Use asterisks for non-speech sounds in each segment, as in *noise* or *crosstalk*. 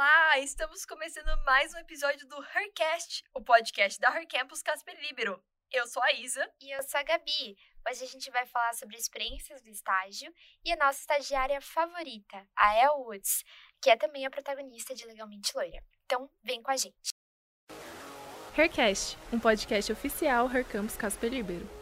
Olá, estamos começando mais um episódio do Hercast, o podcast da Her Campus Casper Libero. Eu sou a Isa. E eu sou a Gabi. Hoje a gente vai falar sobre experiências do estágio e a nossa estagiária favorita, a El Woods, que é também a protagonista de Legalmente Loira. Então, vem com a gente. Hercast, um podcast oficial Her Campus Casper Libero.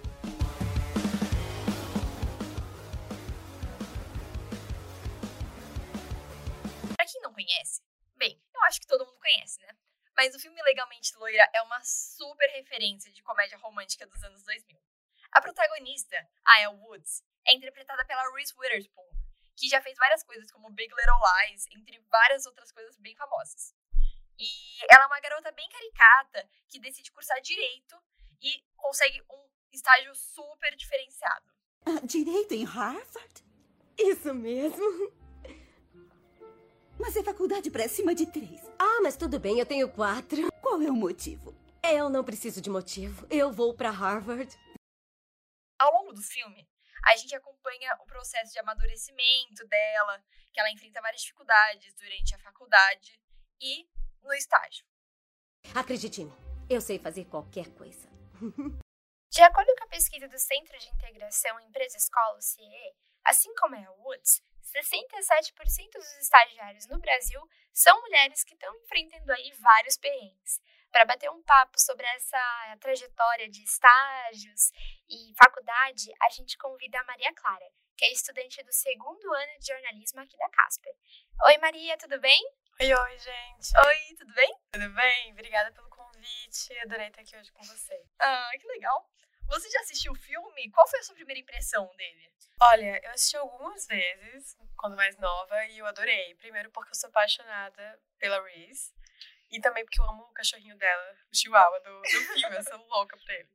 Mas o filme Legalmente Loira é uma super referência de comédia romântica dos anos 2000. A protagonista, a Elle Woods, é interpretada pela Reese Witherspoon, que já fez várias coisas como Big Little Lies, entre várias outras coisas bem famosas. E ela é uma garota bem caricata que decide cursar direito e consegue um estágio super diferenciado. Ah, direito em Harvard? Isso mesmo. Mas é faculdade para cima de três. Ah, mas tudo bem, eu tenho quatro. Qual é o motivo? Eu não preciso de motivo. Eu vou para Harvard. Ao longo do filme, a gente acompanha o processo de amadurecimento dela, que ela enfrenta várias dificuldades durante a faculdade e no estágio. Acredite em mim, eu sei fazer qualquer coisa. *laughs* De acordo com a pesquisa do Centro de Integração Empresa-Escola, o CIE, assim como a Woods, 67% dos estagiários no Brasil são mulheres que estão enfrentando aí vários perrengues. Para bater um papo sobre essa trajetória de estágios e faculdade, a gente convida a Maria Clara, que é estudante do segundo ano de jornalismo aqui da Casper. Oi, Maria, tudo bem? Oi, oi, gente. Oi, tudo bem? Tudo bem? Obrigada pelo convite. Adorei estar aqui hoje com você. Ah, que legal. Você já assistiu o filme? Qual foi a sua primeira impressão dele? Olha, eu assisti algumas vezes, quando mais nova, e eu adorei. Primeiro porque eu sou apaixonada pela Reese. E também porque eu amo o cachorrinho dela, o chihuahua do, do filme. eu sou louca por ele.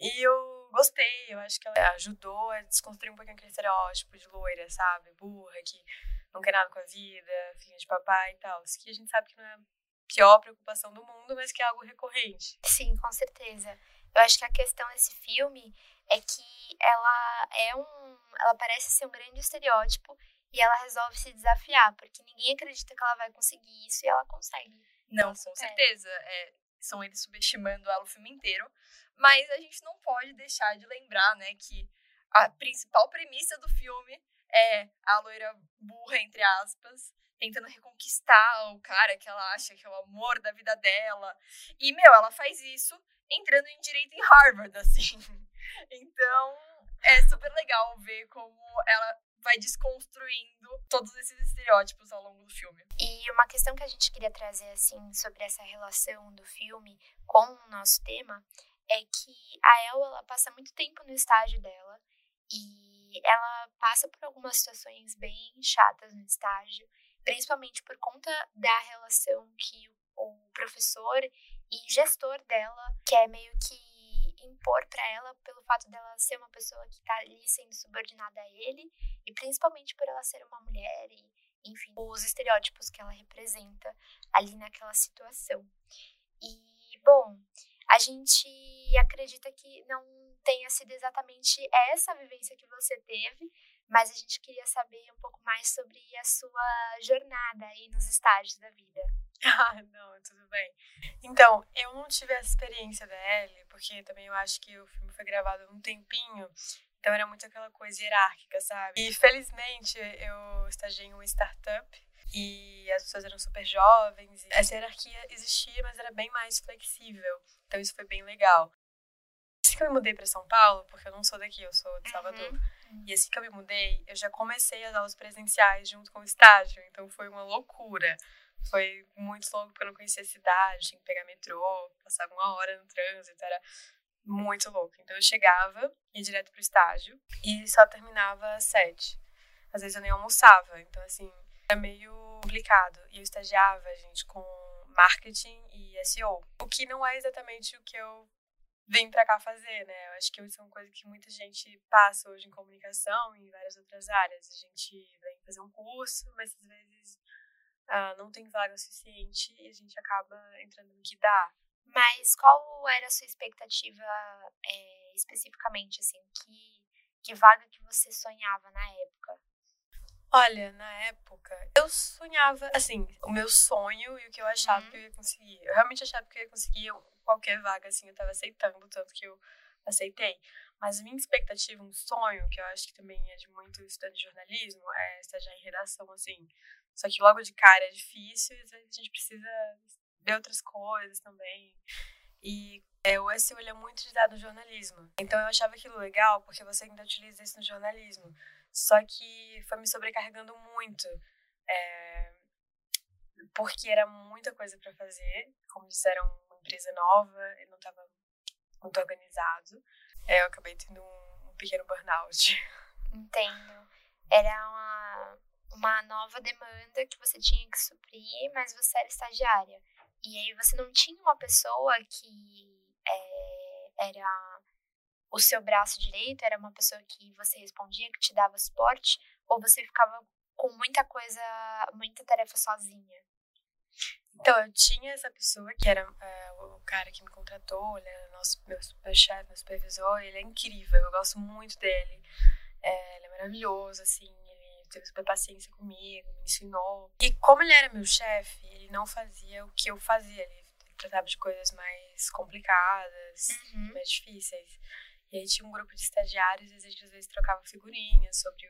E eu gostei, eu acho que ela ajudou a desconstruir um pouquinho aquele estereótipo de loira, sabe? Burra, que não quer nada com a vida, filha de papai e tal. Isso que a gente sabe que não é pior preocupação do mundo, mas que é algo recorrente. Sim, com certeza. Eu acho que a questão desse filme é que ela é um. Ela parece ser um grande estereótipo e ela resolve se desafiar, porque ninguém acredita que ela vai conseguir isso e ela consegue. Não, com certeza. É, são eles subestimando ela o filme inteiro. Mas a gente não pode deixar de lembrar, né, que a principal premissa do filme é a loira burra, entre aspas, tentando reconquistar o cara que ela acha que é o amor da vida dela. E, meu, ela faz isso entrando em direito em Harvard, *laughs* assim. Então, é super legal ver como ela vai desconstruindo todos esses estereótipos ao longo do filme. E uma questão que a gente queria trazer, assim, sobre essa relação do filme com o nosso tema é que a El, ela passa muito tempo no estágio dela e ela passa por algumas situações bem chatas no estágio, principalmente por conta da relação que o professor e gestor dela quer meio que impor para ela pelo fato dela ser uma pessoa que tá ali sendo subordinada a ele e principalmente por ela ser uma mulher e enfim, os estereótipos que ela representa ali naquela situação. E bom, a gente acredita que não tenha sido exatamente essa vivência que você teve, mas a gente queria saber um pouco mais sobre a sua jornada aí nos estágios da vida. *laughs* Ah, não, tudo bem. Então, eu não tive essa experiência da Ellie, porque também eu acho que o filme foi gravado há um tempinho, então era muito aquela coisa hierárquica, sabe? E felizmente eu estagiei em uma startup e as pessoas eram super jovens. essa hierarquia existia, mas era bem mais flexível. Então isso foi bem legal. Assim que eu me mudei para São Paulo, porque eu não sou daqui, eu sou de Salvador. Uhum. E assim que eu me mudei, eu já comecei as aulas presenciais junto com o estágio, então foi uma loucura. Foi muito louco porque eu não conhecia a cidade, tinha que pegar metrô, passava uma hora no trânsito, era muito louco. Então eu chegava, ia direto pro estágio e só terminava às sete. Às vezes eu nem almoçava, então assim, era meio complicado. E eu estagiava, gente, com marketing e SEO. O que não é exatamente o que eu vim para cá fazer, né? Eu acho que isso é uma coisa que muita gente passa hoje em comunicação e em várias outras áreas. A gente vem fazer um curso, mas às vezes uh, não tem vaga suficiente e a gente acaba entrando no que dá. Mas qual era a sua expectativa é, especificamente, assim, que, que vaga que você sonhava na época? Olha, na época, eu sonhava, assim, o meu sonho e o que eu achava Uhum. que eu ia conseguir. Eu realmente achava que eu ia conseguir qualquer vaga, assim, eu tava aceitando, tanto que eu aceitei. Mas minha expectativa, um sonho, que eu acho que também é de muito estudante de jornalismo, é estagiar em redação, assim. Só que logo de cara é difícil e às vezes a gente precisa ver outras coisas também. E é, o SEO ele é muito utilizado no jornalismo. Então eu achava aquilo legal porque você ainda utiliza isso no jornalismo. Só que foi me sobrecarregando muito. é, porque era muita coisa para fazer. Como disseram, empresa nova, eu não estava muito organizado. É, eu acabei tendo um, um pequeno burnout. Entendo. Era uma, uma nova demanda que você tinha que suprir, mas você era estagiária. E aí você não tinha uma pessoa que é, era o seu braço direito, era uma pessoa que você respondia, que te dava suporte, ou você ficava com muita coisa, muita tarefa sozinha? Então, eu tinha essa pessoa que era é, o cara que me contratou, ele era nosso, meu, meu chefe, meu supervisor, ele é incrível, eu gosto muito dele. É, ele é maravilhoso, assim, ele teve super paciência comigo, me ensinou. E como ele era meu chefe, ele não fazia o que eu fazia, ele tratava de coisas mais complicadas, Uhum. mais difíceis. E aí tinha um grupo de estagiários e a gente às vezes trocava figurinhas sobre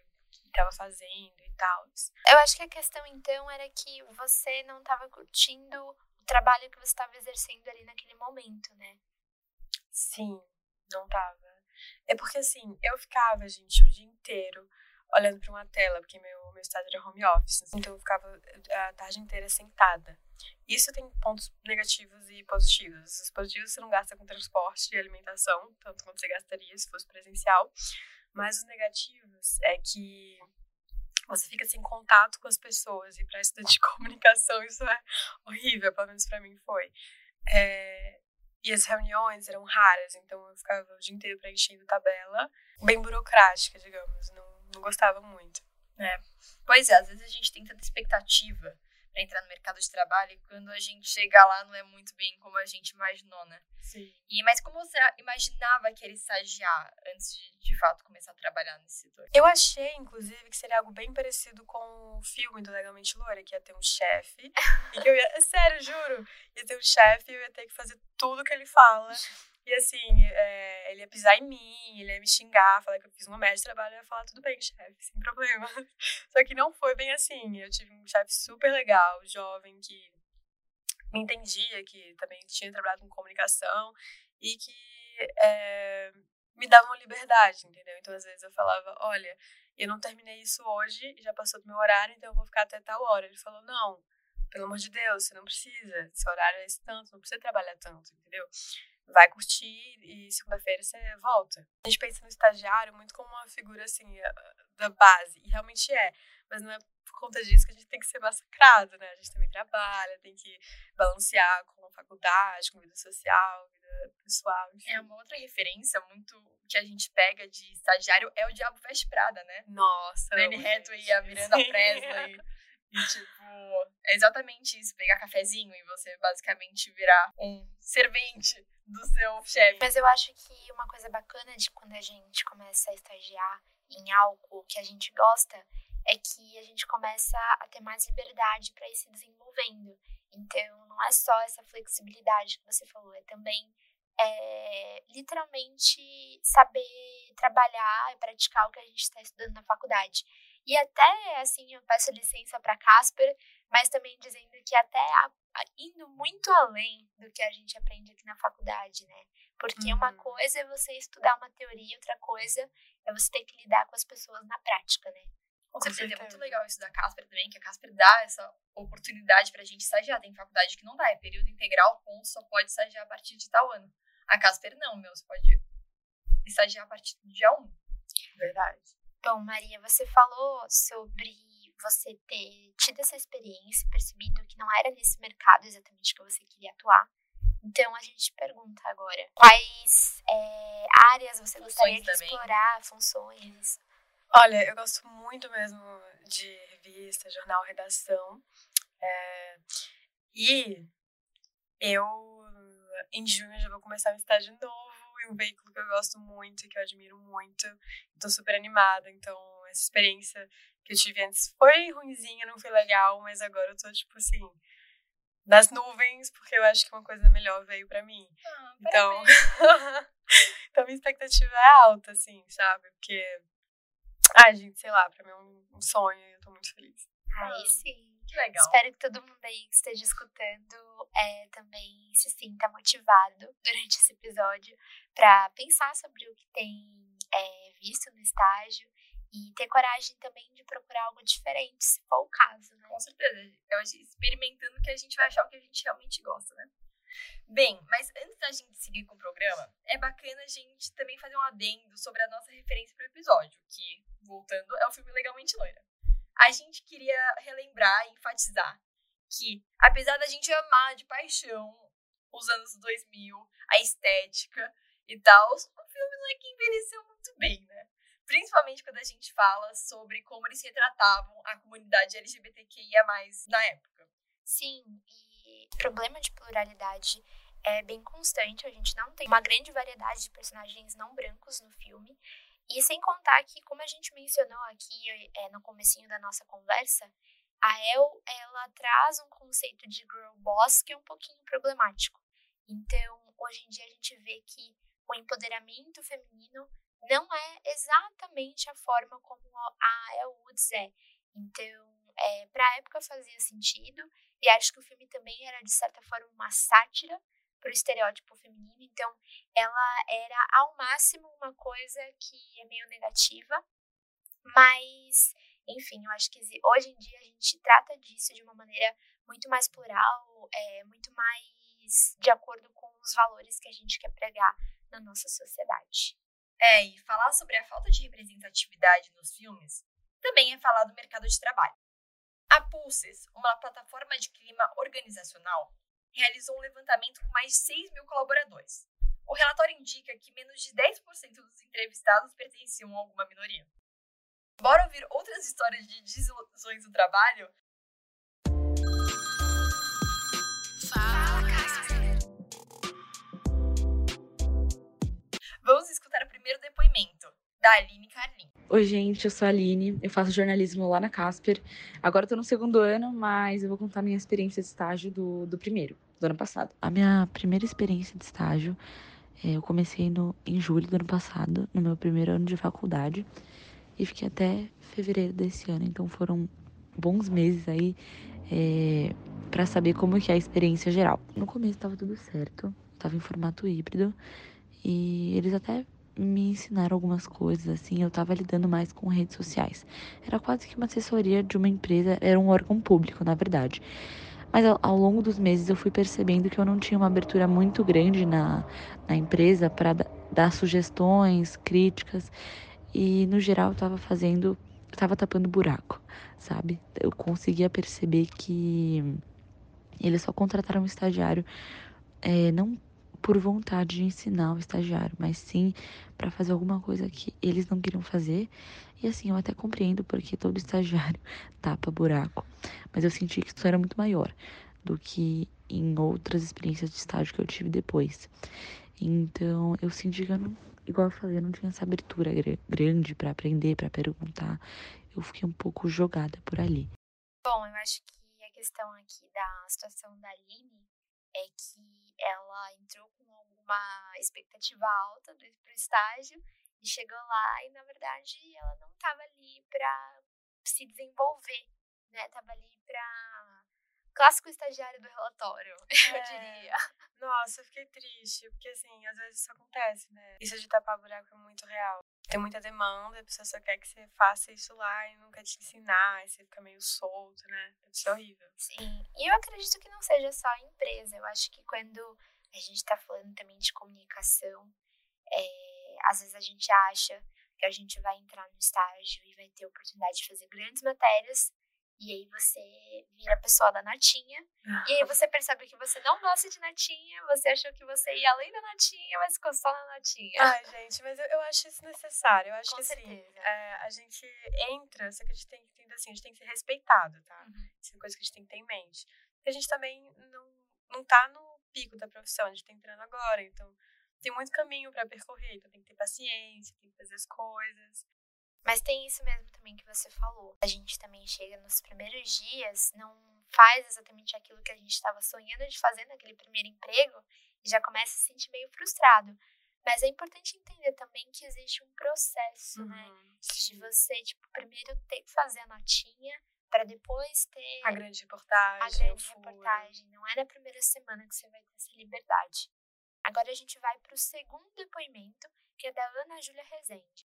estava fazendo e tal. Eu acho que a questão então era que você não estava curtindo o trabalho que você estava exercendo ali naquele momento, né? Sim, não tava. É porque assim, eu ficava, gente, o dia inteiro olhando pra uma tela, porque meu, meu estado era home office. Então eu ficava a tarde inteira sentada. Isso tem pontos negativos e positivos. Os positivos você não gasta com transporte e alimentação, tanto quanto você gastaria se fosse presencial. Mas os negativos é que você fica sem contato com as pessoas. E para estudante de *laughs* comunicação isso é horrível, pelo menos para mim foi. É, e as reuniões eram raras, então eu ficava o dia inteiro preenchendo tabela, bem burocrática, digamos. Não, não gostava muito. Pois é, às vezes a gente tem tanta expectativa pra entrar no mercado de trabalho e quando a gente chega lá não é muito bem como a gente imaginou, né? Sim. E, mas como você imaginava que era estagiar antes de, de fato, começar a trabalhar nesse setor? Eu achei, inclusive, que seria algo bem parecido com o filme do Legalmente Loura, que ia ter um chefe. e que eu ia. *laughs* Sério, juro. Ia ter um chefe e eu ia ter que fazer tudo que ele fala. E assim, é, ele ia pisar em mim, ele ia me xingar, falar que eu fiz uma merda de trabalho, eu ia falar, tudo bem, chefe, sem problema. *laughs* Só que não foi bem assim. Eu tive um chefe super legal, jovem, que me entendia, que também tinha trabalhado com comunicação e que é, me dava uma liberdade, entendeu? Então, às vezes eu falava, olha, eu não terminei isso hoje, já passou do meu horário, então eu vou ficar até tal hora. Ele falou, não, pelo amor de Deus, você não precisa, seu horário é esse tanto, não precisa trabalhar tanto, entendeu? Vai curtir e segunda-feira você volta. A gente pensa no estagiário muito como uma figura, assim, da base, e realmente é, mas não é por conta disso que a gente tem que ser massacrado, né? A gente também trabalha, tem que balancear com a faculdade, com vida social, vida pessoal, enfim. É uma outra referência muito que a gente pega de estagiário é o Diabo Veste Prada, né? Nossa. Danny Hathaway e a Miranda. Presley. *laughs* E, tipo, é exatamente isso. Pegar cafezinho e você basicamente virar um servente do seu chefe. Mas eu acho que uma coisa bacana de quando a gente começa a estagiar em algo que a gente gosta é que a gente começa a ter mais liberdade para ir se desenvolvendo. Então, não é só essa flexibilidade que você falou, é também é, literalmente saber trabalhar e praticar o que a gente está estudando na faculdade. E até, assim, eu peço licença para Casper, mas também dizendo que até a- a- indo muito além do que a gente aprende aqui na faculdade, né? Porque uma Uhum. coisa é você estudar uma teoria, outra coisa é você ter que lidar com as pessoas na prática, né? Com certeza, é muito legal isso da Casper também, que a Casper dá essa oportunidade pra gente estagiar. Tem faculdade que não dá, é período integral, ponto, só pode estagiar a partir de tal ano. A Casper não, meu, você pode estagiar a partir do dia 1. Verdade. Bom, Maria, você falou sobre você ter tido essa experiência, percebido que não era nesse mercado exatamente que você queria atuar. Então a gente pergunta agora, quais é, áreas você gostaria de explorar, funções? Olha, eu gosto muito mesmo de revista, jornal, redação. É, e eu, em junho, já vou começar um estágio novo em um veículo que eu gosto muito e que eu admiro muito. Estou super animada, então essa experiência que eu tive antes foi ruimzinha, não foi legal, mas agora eu tô, tipo assim, nas nuvens, porque eu acho que uma coisa melhor veio pra mim. Ah, Então, *laughs* então minha expectativa é alta, assim, sabe? Porque, ai, gente, sei lá, pra mim é um, um sonho e eu tô muito feliz. Aí Ah. sim. Que legal. Espero que todo mundo aí que esteja escutando é, também se sinta motivado *laughs* durante esse episódio para pensar sobre o que tem é, visto no estágio e ter coragem também de procurar algo diferente, se for o caso, né? Com certeza. Eu acho experimentando que a gente vai achar o que a gente realmente gosta, né? Bem, mas antes da gente seguir com o programa, é bacana a gente também fazer um adendo sobre a nossa referência para o episódio, que, voltando, é o filme Legalmente Loira. A gente queria relembrar e enfatizar que, apesar da gente amar de paixão os anos 2000, a estética e tal, o filme não é que envelheceu muito bem, né? Principalmente quando a gente fala sobre como eles retratavam a comunidade LGBTQIA+, na época. Sim, e problema de pluralidade é bem constante. A gente não tem uma grande variedade de personagens não brancos no filme. E sem contar que, como a gente mencionou aqui é, no comecinho da nossa conversa, a El, ela traz um conceito de girl boss que é um pouquinho problemático. Então, hoje em dia a gente vê que o empoderamento feminino não é exatamente a forma como a El Woods é. Então, é, para a época fazia sentido, e acho que o filme também era, de certa forma, uma sátira para o estereótipo feminino. Então, ela era, ao máximo, uma coisa que é meio negativa. Mas, enfim, eu acho que hoje em dia a gente trata disso de uma maneira muito mais plural, é, muito mais de acordo com os valores que a gente quer pregar na nossa sociedade. É, e falar sobre a falta de representatividade nos filmes também é falar do mercado de trabalho. A Pulses, uma plataforma de clima organizacional, realizou um levantamento com mais de 6 mil colaboradores. O relatório indica que menos de 10% dos entrevistados pertenciam a alguma minoria. Bora ouvir outras histórias de desilusões do trabalho? Vamos escutar o primeiro depoimento, da Aline Carlin. Oi, gente, eu sou a Aline, eu faço jornalismo lá na Casper. Agora eu tô no segundo ano, mas eu vou contar minha experiência de estágio do, do primeiro, do ano passado. A minha primeira experiência de estágio, é, eu comecei no, em julho do ano passado, no meu primeiro ano de faculdade, e fiquei até fevereiro desse ano, então foram bons meses aí é, para saber como que é a experiência geral. No começo tava tudo certo, tava em formato híbrido, e eles até me ensinaram algumas coisas, assim, eu tava lidando mais com redes sociais. Era quase que uma assessoria de uma empresa, era um órgão público, na verdade. Mas ao, ao longo dos meses eu fui percebendo que eu não tinha uma abertura muito grande na, na empresa para dar sugestões, críticas. E no geral eu tava fazendo, eu tava tapando buraco, sabe? Eu conseguia perceber que eles só contrataram um estagiário, é, não por vontade de ensinar o estagiário, mas sim para fazer alguma coisa que eles não queriam fazer. E assim, eu até compreendo porque todo *laughs* estagiário tapa buraco, mas eu senti que isso era muito maior do que em outras experiências de estágio que eu tive depois. Então, eu senti que eu não, igual eu falei, eu não tinha essa abertura grande para aprender, para perguntar. Eu fiquei um pouco jogada por ali. Bom, eu acho que a questão aqui da situação da Aline é que ela entrou com alguma expectativa alta para o estágio e chegou lá e, na verdade, ela não estava ali para se desenvolver, né? Tava ali para clássico estagiário do relatório, *laughs* eu É. diria. Nossa, eu fiquei triste, porque assim, às vezes isso acontece, né? Isso de tapar buraco é muito real. Tem muita demanda, a pessoa só quer que você faça isso lá e quer te ensinar, aí você fica meio solto, né? Deve ser horrível. Sim, e eu acredito que não seja só a empresa. Eu acho que quando a gente está falando também de comunicação, é, às vezes a gente acha que a gente vai entrar no estágio e vai ter oportunidade de fazer grandes matérias, e aí você vira a pessoa da notinha, e aí você percebe que você não gosta de notinha, você achou que você ia além da notinha, mas ficou só na notinha. Ai, gente, mas eu, eu acho isso necessário. Eu acho Com que assim, certeza. é, a gente entra, só que a gente tem que entender assim, a gente tem que ser respeitado, tá? Uhum. Isso é uma coisa que a gente tem que ter em mente. Porque a gente também não, não tá no pico da profissão, a gente tá entrando agora, então tem muito caminho para percorrer, então tem que ter paciência, tem que fazer as coisas. Mas tem isso mesmo também que você falou. A gente também chega nos primeiros dias, não faz exatamente aquilo que a gente estava sonhando de fazer naquele primeiro emprego e já começa a se sentir meio frustrado. Mas é importante entender também que existe um processo, né? Uhum. De você, tipo, primeiro ter que fazer a notinha para depois ter A grande reportagem. a grande reportagem. Não é na primeira semana que você vai ter essa liberdade. Agora a gente vai para o segundo depoimento, que é da Ana Júlia Rezende.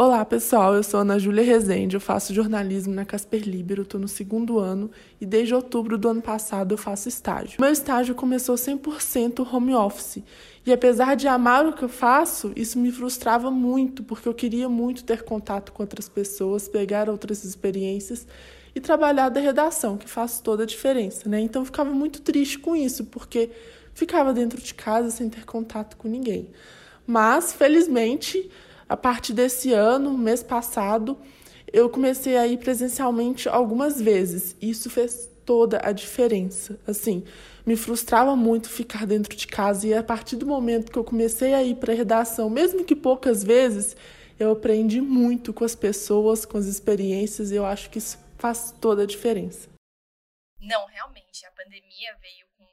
Olá pessoal, eu sou Ana Júlia Rezende, eu faço jornalismo na Casper Libero, estou no segundo ano e desde outubro do ano passado eu faço estágio. Meu estágio começou 100% home office e apesar de amar o que eu faço, isso me frustrava muito porque eu queria muito ter contato com outras pessoas, pegar outras experiências e trabalhar da redação, que faz toda a diferença, né? Então eu ficava muito triste com isso porque ficava dentro de casa sem ter contato com ninguém. Mas, felizmente, a partir desse ano, mês passado, eu comecei a ir presencialmente algumas vezes. E isso fez toda a diferença. Assim, me frustrava muito ficar dentro de casa e a partir do momento que eu comecei a ir para a redação, mesmo que poucas vezes, eu aprendi muito com as pessoas, com as experiências, e eu acho que isso faz toda a diferença. Não, realmente, a pandemia veio com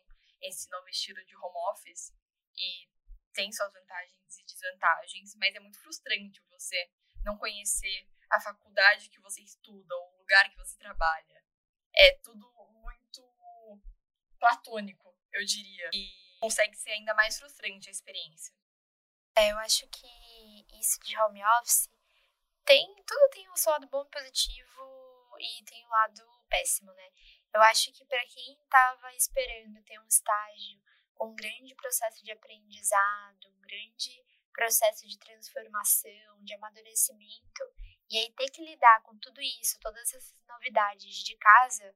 esse novo estilo de home office e tem suas vantagens desvantagens, mas é muito frustrante você não conhecer a faculdade que você estuda, ou o lugar que você trabalha. É tudo muito platônico, eu diria. E consegue ser ainda mais frustrante a experiência. É, eu acho que isso de home office tem. Tudo tem o seu lado bom e positivo e tem o lado péssimo, né? Eu acho que para quem estava esperando ter um estágio com um grande processo de aprendizado, processo de transformação, de amadurecimento, e aí ter que lidar com tudo isso, todas essas novidades de casa,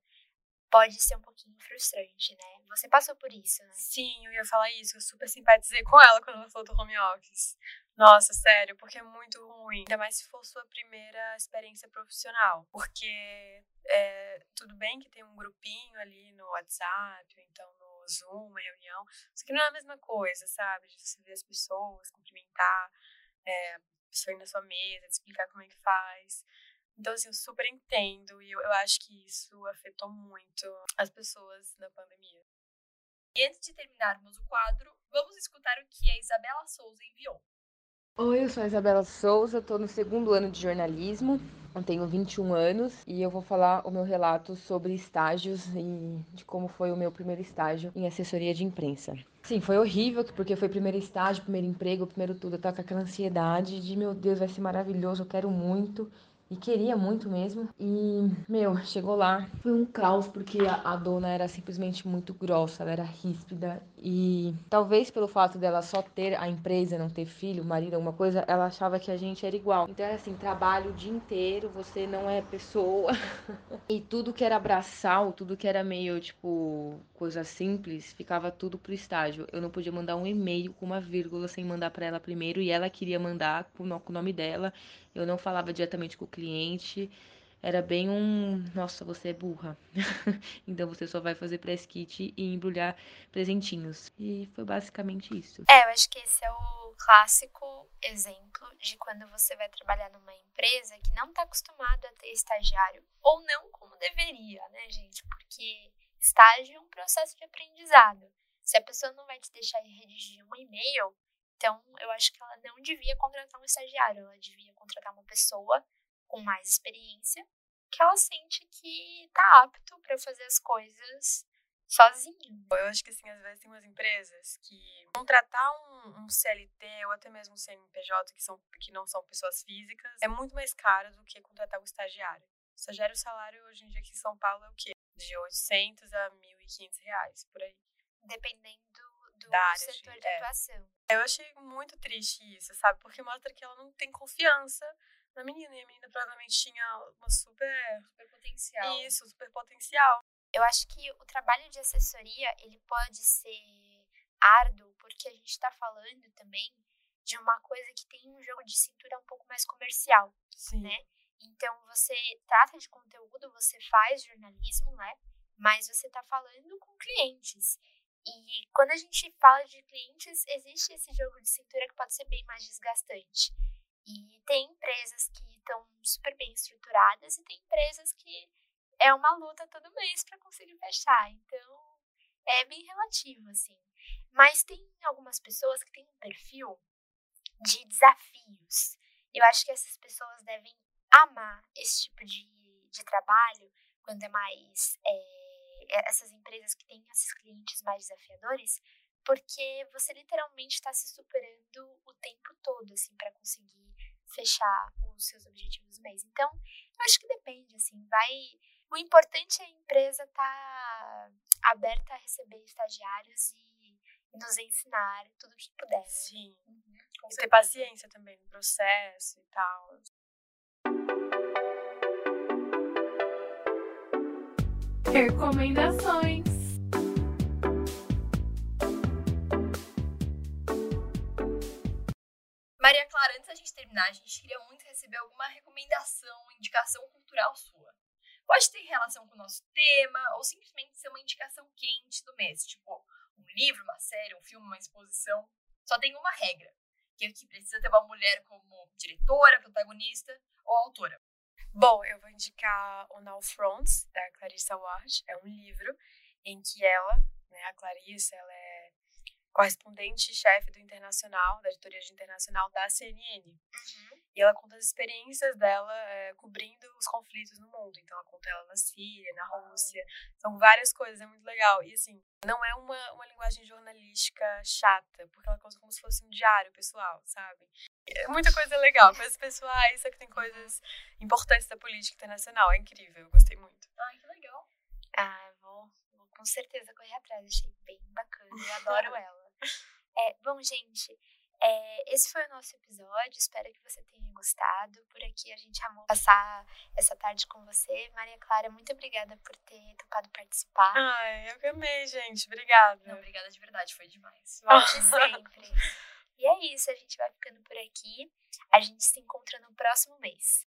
pode ser um pouquinho frustrante, né? Você passou por isso, né? Sim, eu ia falar isso. Eu super simpatizei com ela quando ela falou do home office. Nossa, sério, porque é muito ruim. Ainda mais se for sua primeira experiência profissional. Porque é, tudo bem que tem um grupinho ali no WhatsApp, então no Zoom, uma reunião. Só que não é a mesma coisa, sabe? De você ver as pessoas, cumprimentar, é, a pessoa ir na sua mesa, te explicar como é que faz. Então, assim, eu super entendo e eu, eu acho que isso afetou muito as pessoas na pandemia. E antes de terminarmos o quadro, vamos escutar o que a Isabela Souza enviou. Oi, eu sou a Isabela Souza, estou no segundo ano de jornalismo, eu tenho 21 anos e eu vou falar o meu relato sobre estágios e de como foi o meu primeiro estágio em assessoria de imprensa. Sim, foi horrível, porque foi primeiro estágio, primeiro emprego, primeiro tudo. Eu tava com aquela ansiedade de, meu Deus, vai ser maravilhoso, eu quero muito. E queria muito mesmo. E, meu, chegou lá. Foi um caos, porque a, a, dona era simplesmente muito grossa, ela era ríspida. E talvez pelo fato dela só ter a empresa, não ter filho, marido, alguma coisa, ela achava que a gente era igual. Então era assim: trabalho o dia inteiro, você não é pessoa. *laughs* e tudo que era abraçal, tudo que era meio, tipo, coisa simples, ficava tudo pro estágio. Eu não podia mandar um e-mail com uma vírgula sem mandar para ela primeiro. E ela queria mandar com o nome dela. Eu não falava diretamente com o cliente. Era bem um, nossa, você é burra. *laughs* então você só vai fazer press kit e embrulhar presentinhos. E foi basicamente isso. É, eu acho que esse é o clássico exemplo de quando você vai trabalhar numa empresa que não está acostumado a ter estagiário. Ou não como deveria, né, gente? Porque estágio é um processo de aprendizado. Se a pessoa não vai te deixar redigir um e-mail, então, eu acho que ela não devia contratar um estagiário, ela devia contratar uma pessoa com mais experiência, que ela sente que tá apto para fazer as coisas sozinho. Eu acho que, assim, às vezes tem umas empresas que contratar um, um CLT ou até mesmo um CNPJ, que, são, que não são pessoas físicas, é muito mais caro do que contratar um estagiário. O estagiário, o salário hoje em dia aqui em São Paulo é o quê? De 800 a 1.500 reais, por aí. Dependendo do área setor de- de é. atuação. Eu achei muito triste isso, sabe? Porque mostra que ela não tem confiança na menina. E a menina provavelmente tinha uma super. Super potencial. Isso, super potencial. Eu acho que o trabalho de assessoria, ele pode ser árduo, porque a gente está falando também de uma coisa que tem um jogo de cintura um pouco mais comercial, Sim. né? Então, você trata de conteúdo, você faz jornalismo, né? Mas você está falando com clientes. E quando a gente fala de clientes, existe esse jogo de cintura que pode ser bem mais desgastante. E tem empresas que estão super bem estruturadas e tem empresas que é uma luta todo mês para conseguir fechar. Então, é bem relativo, assim. Mas tem algumas pessoas que têm um perfil de desafios. Eu acho que essas pessoas devem amar esse tipo de, de trabalho, quando é mais. É, essas empresas que têm esses clientes mais desafiadores, porque você literalmente está se superando o tempo todo, assim, para conseguir fechar os seus objetivos do mês. Então, eu acho que depende, assim, vai. O importante é a empresa estar tá aberta a receber estagiários e nos ensinar tudo o que puder. Sim. Uhum, e ter paciência também no processo e tal. Recomendações. Da gente terminar, a gente queria muito receber alguma recomendação, indicação cultural sua. Pode ter relação com o nosso tema ou simplesmente ser uma indicação quente do mês, tipo um livro, uma série, um filme, uma exposição. Só tem uma regra, que é que precisa ter uma mulher como diretora, protagonista ou autora. Bom, eu vou indicar On All Fronts, da Clarissa Ward. É um livro em que ela, né, a Clarissa, ela é correspondente-chefe do Internacional, da editoria de Internacional da CNN. Uhum. E ela conta as experiências dela é, cobrindo os conflitos no mundo. Então, ela conta ela na Síria, na Rússia. São várias coisas, é muito legal. E, assim, não é uma, uma linguagem jornalística chata, porque ela conta como se fosse um diário pessoal, sabe? É muita coisa legal, coisas pessoais, só que tem coisas importantes da política internacional. É incrível, eu gostei muito. Ai, que legal. Ah, vou, vou com certeza correr atrás, achei bem bacana, eu adoro *laughs* ela. É, bom, gente, é, esse foi o nosso episódio. Espero que você tenha gostado. Por aqui a gente amou passar essa tarde com você. Maria Clara, muito obrigada por ter topado participar. Ai, eu amei, gente. Obrigada. Não, obrigada de verdade, foi demais. *laughs* Volte sempre. E é isso, a gente vai ficando por aqui. A gente se encontra no próximo mês.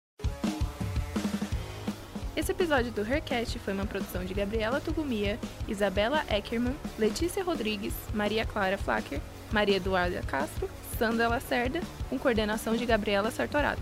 Esse episódio do Hercast foi uma produção de Gabriela Tugumia, Isabela Eckerman, Letícia Rodrigues, Maria Clara Flacker, Maria Eduarda Castro, Sandra Lacerda, com coordenação de Gabriela Sartorato.